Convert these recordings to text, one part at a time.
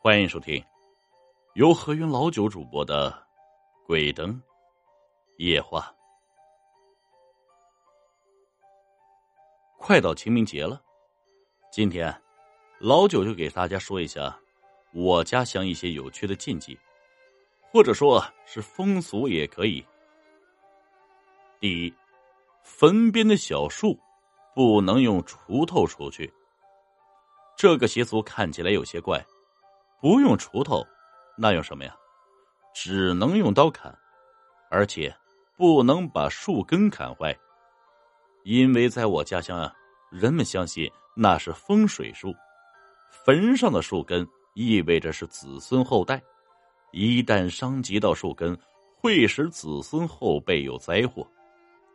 欢迎收听由何云老九主播的《鬼灯夜话》。快到清明节了，今天老九就给大家说一下我家乡一些有趣的禁忌，或者说是风俗也可以。第一，坟边的小树不能用锄头锄去。这个习俗看起来有些怪，不用锄头，那用什么呀？只能用刀砍，而且不能把树根砍坏，因为在我家乡啊，人们相信那是风水树，坟上的树根意味着是子孙后代，一旦伤及到树根，会使子孙后辈有灾祸，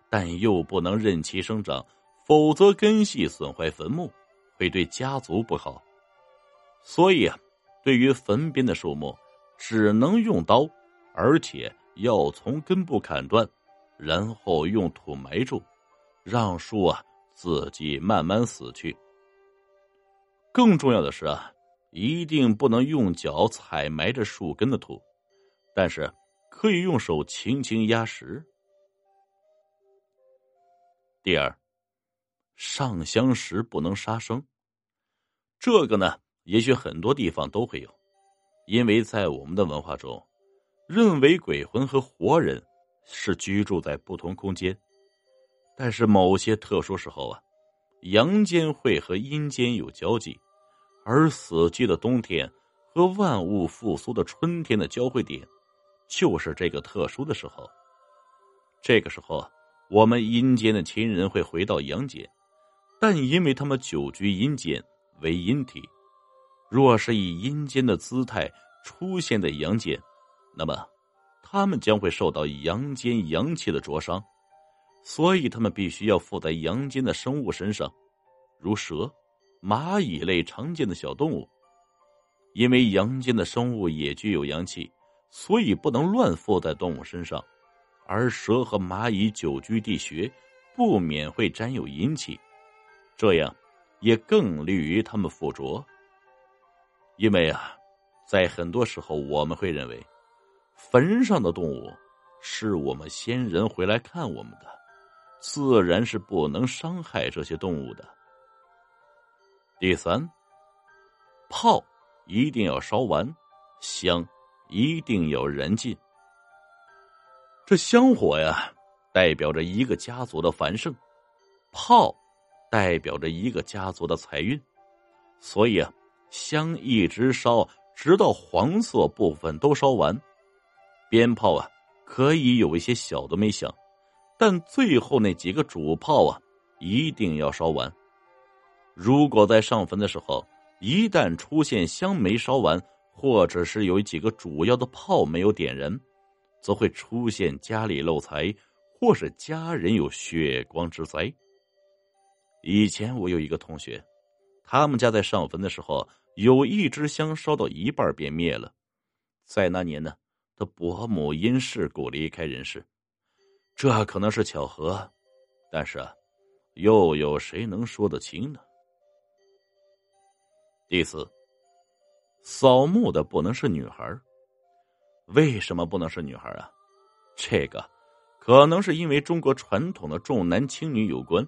但又不能任其生长，否则根系损坏坟墓。会对家族不好，所以啊，对于坟边的树木，只能用刀，而且要从根部砍断，然后用土埋住，让树啊自己慢慢死去。更重要的是啊，一定不能用脚踩埋着树根的土，但是可以用手轻轻压实。第二，上香时不能杀生。这个呢，也许很多地方都会有，因为在我们的文化中，认为鬼魂和活人是居住在不同空间，但是某些特殊时候啊，阳间会和阴间有交集，而死寂的冬天和万物复苏的春天的交汇点，就是这个特殊的时候。这个时候，我们阴间的亲人会回到阳间，但因为他们久居阴间。为阴体，若是以阴间的姿态出现在阳间，那么他们将会受到阳间阳气的灼伤，所以他们必须要附在阳间的生物身上，如蛇、蚂蚁类常见的小动物。因为阳间的生物也具有阳气，所以不能乱附在动物身上，而蛇和蚂蚁久居地穴，不免会沾有阴气，这样。也更利于他们附着，因为啊，在很多时候我们会认为，坟上的动物是我们先人回来看我们的，自然是不能伤害这些动物的。第三，炮一定要烧完，香一定要燃尽。这香火呀，代表着一个家族的繁盛，炮。代表着一个家族的财运，所以啊，香一直烧，直到黄色部分都烧完。鞭炮啊，可以有一些小的没响，但最后那几个主炮啊，一定要烧完。如果在上坟的时候，一旦出现香没烧完，或者是有几个主要的炮没有点燃，则会出现家里漏财，或是家人有血光之灾。以前我有一个同学，他们家在上坟的时候，有一支香烧到一半便灭了。在那年呢，他伯母因事故离开人世，这可能是巧合，但是啊，又有谁能说得清呢？第四，扫墓的不能是女孩为什么不能是女孩啊？这个可能是因为中国传统的重男轻女有关。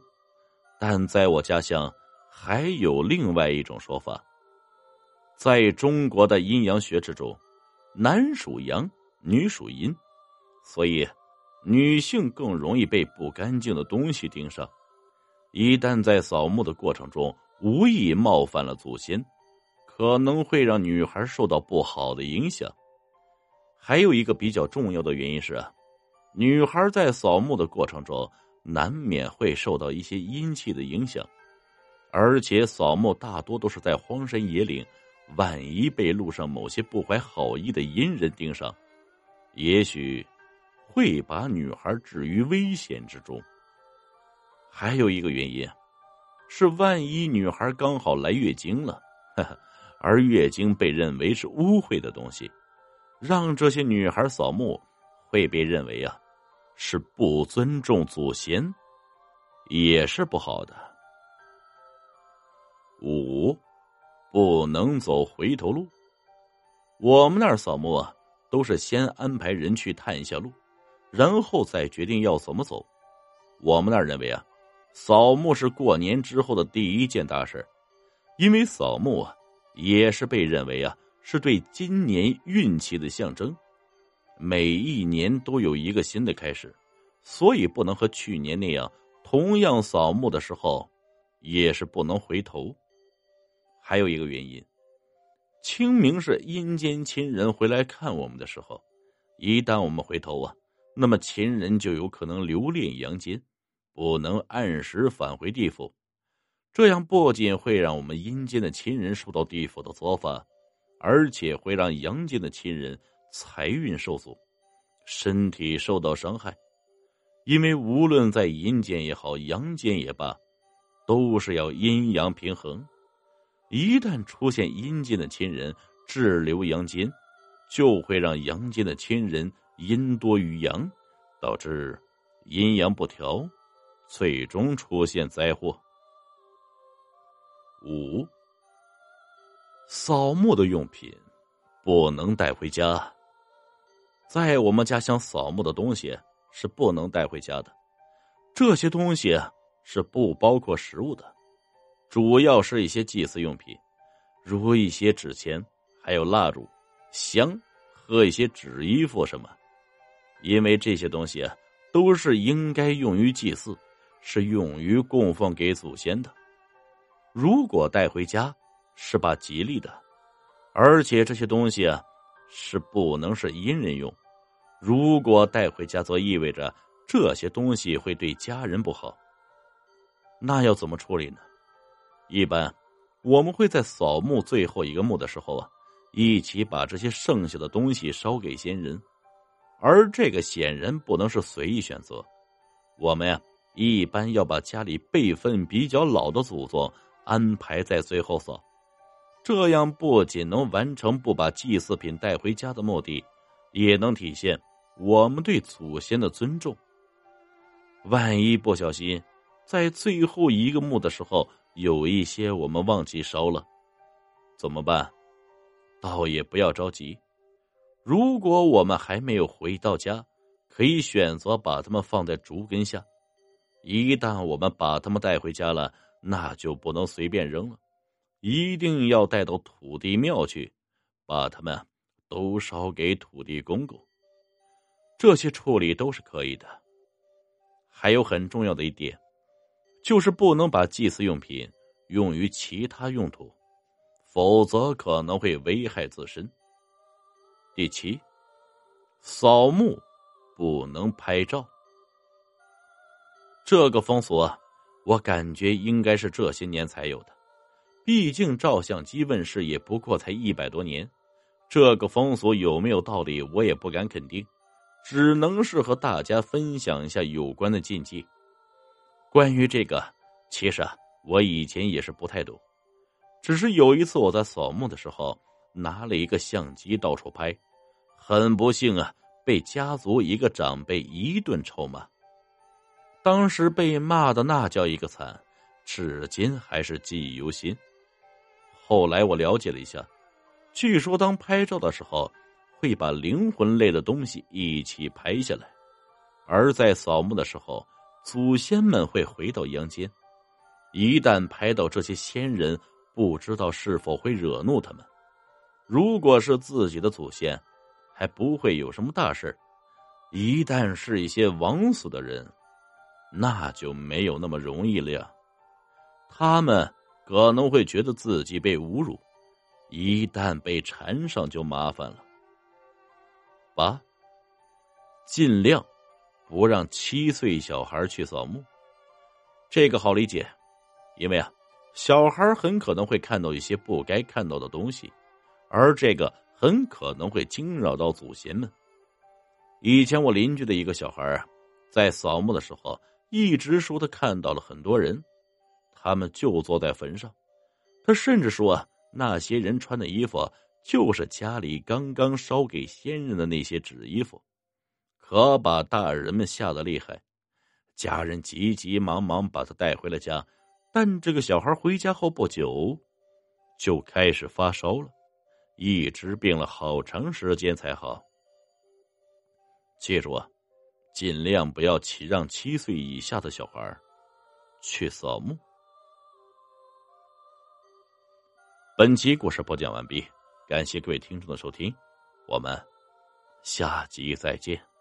但在我家乡，还有另外一种说法。在中国的阴阳学之中，男属阳，女属阴，所以女性更容易被不干净的东西盯上。一旦在扫墓的过程中无意冒犯了祖先，可能会让女孩受到不好的影响。还有一个比较重要的原因是，女孩在扫墓的过程中。难免会受到一些阴气的影响，而且扫墓大多都是在荒山野岭，万一被路上某些不怀好意的阴人盯上，也许会把女孩置于危险之中。还有一个原因，是万一女孩刚好来月经了，而月经被认为是污秽的东西，让这些女孩扫墓会被认为啊。是不尊重祖先，也是不好的。五，不能走回头路。我们那儿扫墓啊，都是先安排人去探一下路，然后再决定要怎么走。我们那儿认为啊，扫墓是过年之后的第一件大事，因为扫墓啊，也是被认为啊是对今年运气的象征。每一年都有一个新的开始，所以不能和去年那样，同样扫墓的时候，也是不能回头。还有一个原因。清明是阴间亲人回来看我们的时候，一旦我们回头啊，那么亲人就有可能留恋阳间，不能按时返回地府。这样不仅会让我们阴间的亲人受到地府的责罚，而且会让阳间的亲人财运受阻，身体受到伤害。因为无论在阴间也好，阳间也罢，都是要阴阳平衡。一旦出现阴间的亲人滞留阳间，就会让阳间的亲人阴多于阳，导致阴阳不调，最终出现灾祸。五，扫墓的用品不能带回家。在我们家乡扫墓的东西是不能带回家的，这些东西是不包括食物的。主要是一些祭祀用品，如一些纸钱，还有蜡烛、香和一些纸衣服什么。因为这些东西啊，都是应该用于祭祀，是用于供奉给祖先的。如果带回家，是把吉利的，而且这些东西啊，是不能是阴人用。如果带回家，则意味着这些东西会对家人不好。那要怎么处理呢？一般，我们会在扫墓最后一个墓的时候啊，一起把这些剩下的东西烧给先人，而这个显然不能是随意选择。我们呀，一般要把家里辈分比较老的祖宗安排在最后扫，这样不仅能完成不把祭祀品带回家的目的，也能体现我们对祖先的尊重。万一不小心在最后一个墓的时候，有一些我们忘记烧了，怎么办？倒也不要着急。如果我们还没有回到家，可以选择把它们放在竹根下。一旦我们把它们带回家了，那就不能随便扔了，一定要带到土地庙去，把它们都烧给土地公公。这些处理都是可以的。还有很重要的一点。就是不能把祭祀用品用于其他用途，否则可能会危害自身。第七，扫墓不能拍照。这个风俗啊，我感觉应该是这些年才有的。毕竟照相机问世也不过才一百多年，这个风俗有没有道理，我也不敢肯定，只能是和大家分享一下有关的禁忌。关于这个，其实啊，我以前也是不太懂，只是有一次我在扫墓的时候，拿了一个相机到处拍，很不幸啊，被家族一个长辈一顿臭骂。当时被骂的那叫一个惨，至今还是记忆犹新。后来我了解了一下，据说当拍照的时候，会把灵魂类的东西一起拍下来，而在扫墓的时候。祖先们会回到阳间，一旦拍到这些先人，不知道是否会惹怒他们。如果是自己的祖先，还不会有什么大事一旦是一些枉死的人，那就没有那么容易了呀。他们可能会觉得自己被侮辱，一旦被缠上就麻烦了。八，尽量。不让七岁小孩去扫墓，这个好理解，因为啊，小孩很可能会看到一些不该看到的东西，而这个很可能会惊扰到祖先们。以前我邻居的一个小孩啊，在扫墓的时候，一直说他看到了很多人，他们就坐在坟上，他甚至说啊，那些人穿的衣服就是家里刚刚烧给先人的那些纸衣服。可把大人们吓得厉害，家人急急忙忙把他带回了家，但这个小孩回家后不久，就开始发烧了，一直病了好长时间才好。记住啊，尽量不要起让七岁以下的小孩去扫墓。本集故事播讲完毕，感谢各位听众的收听，我们下集再见。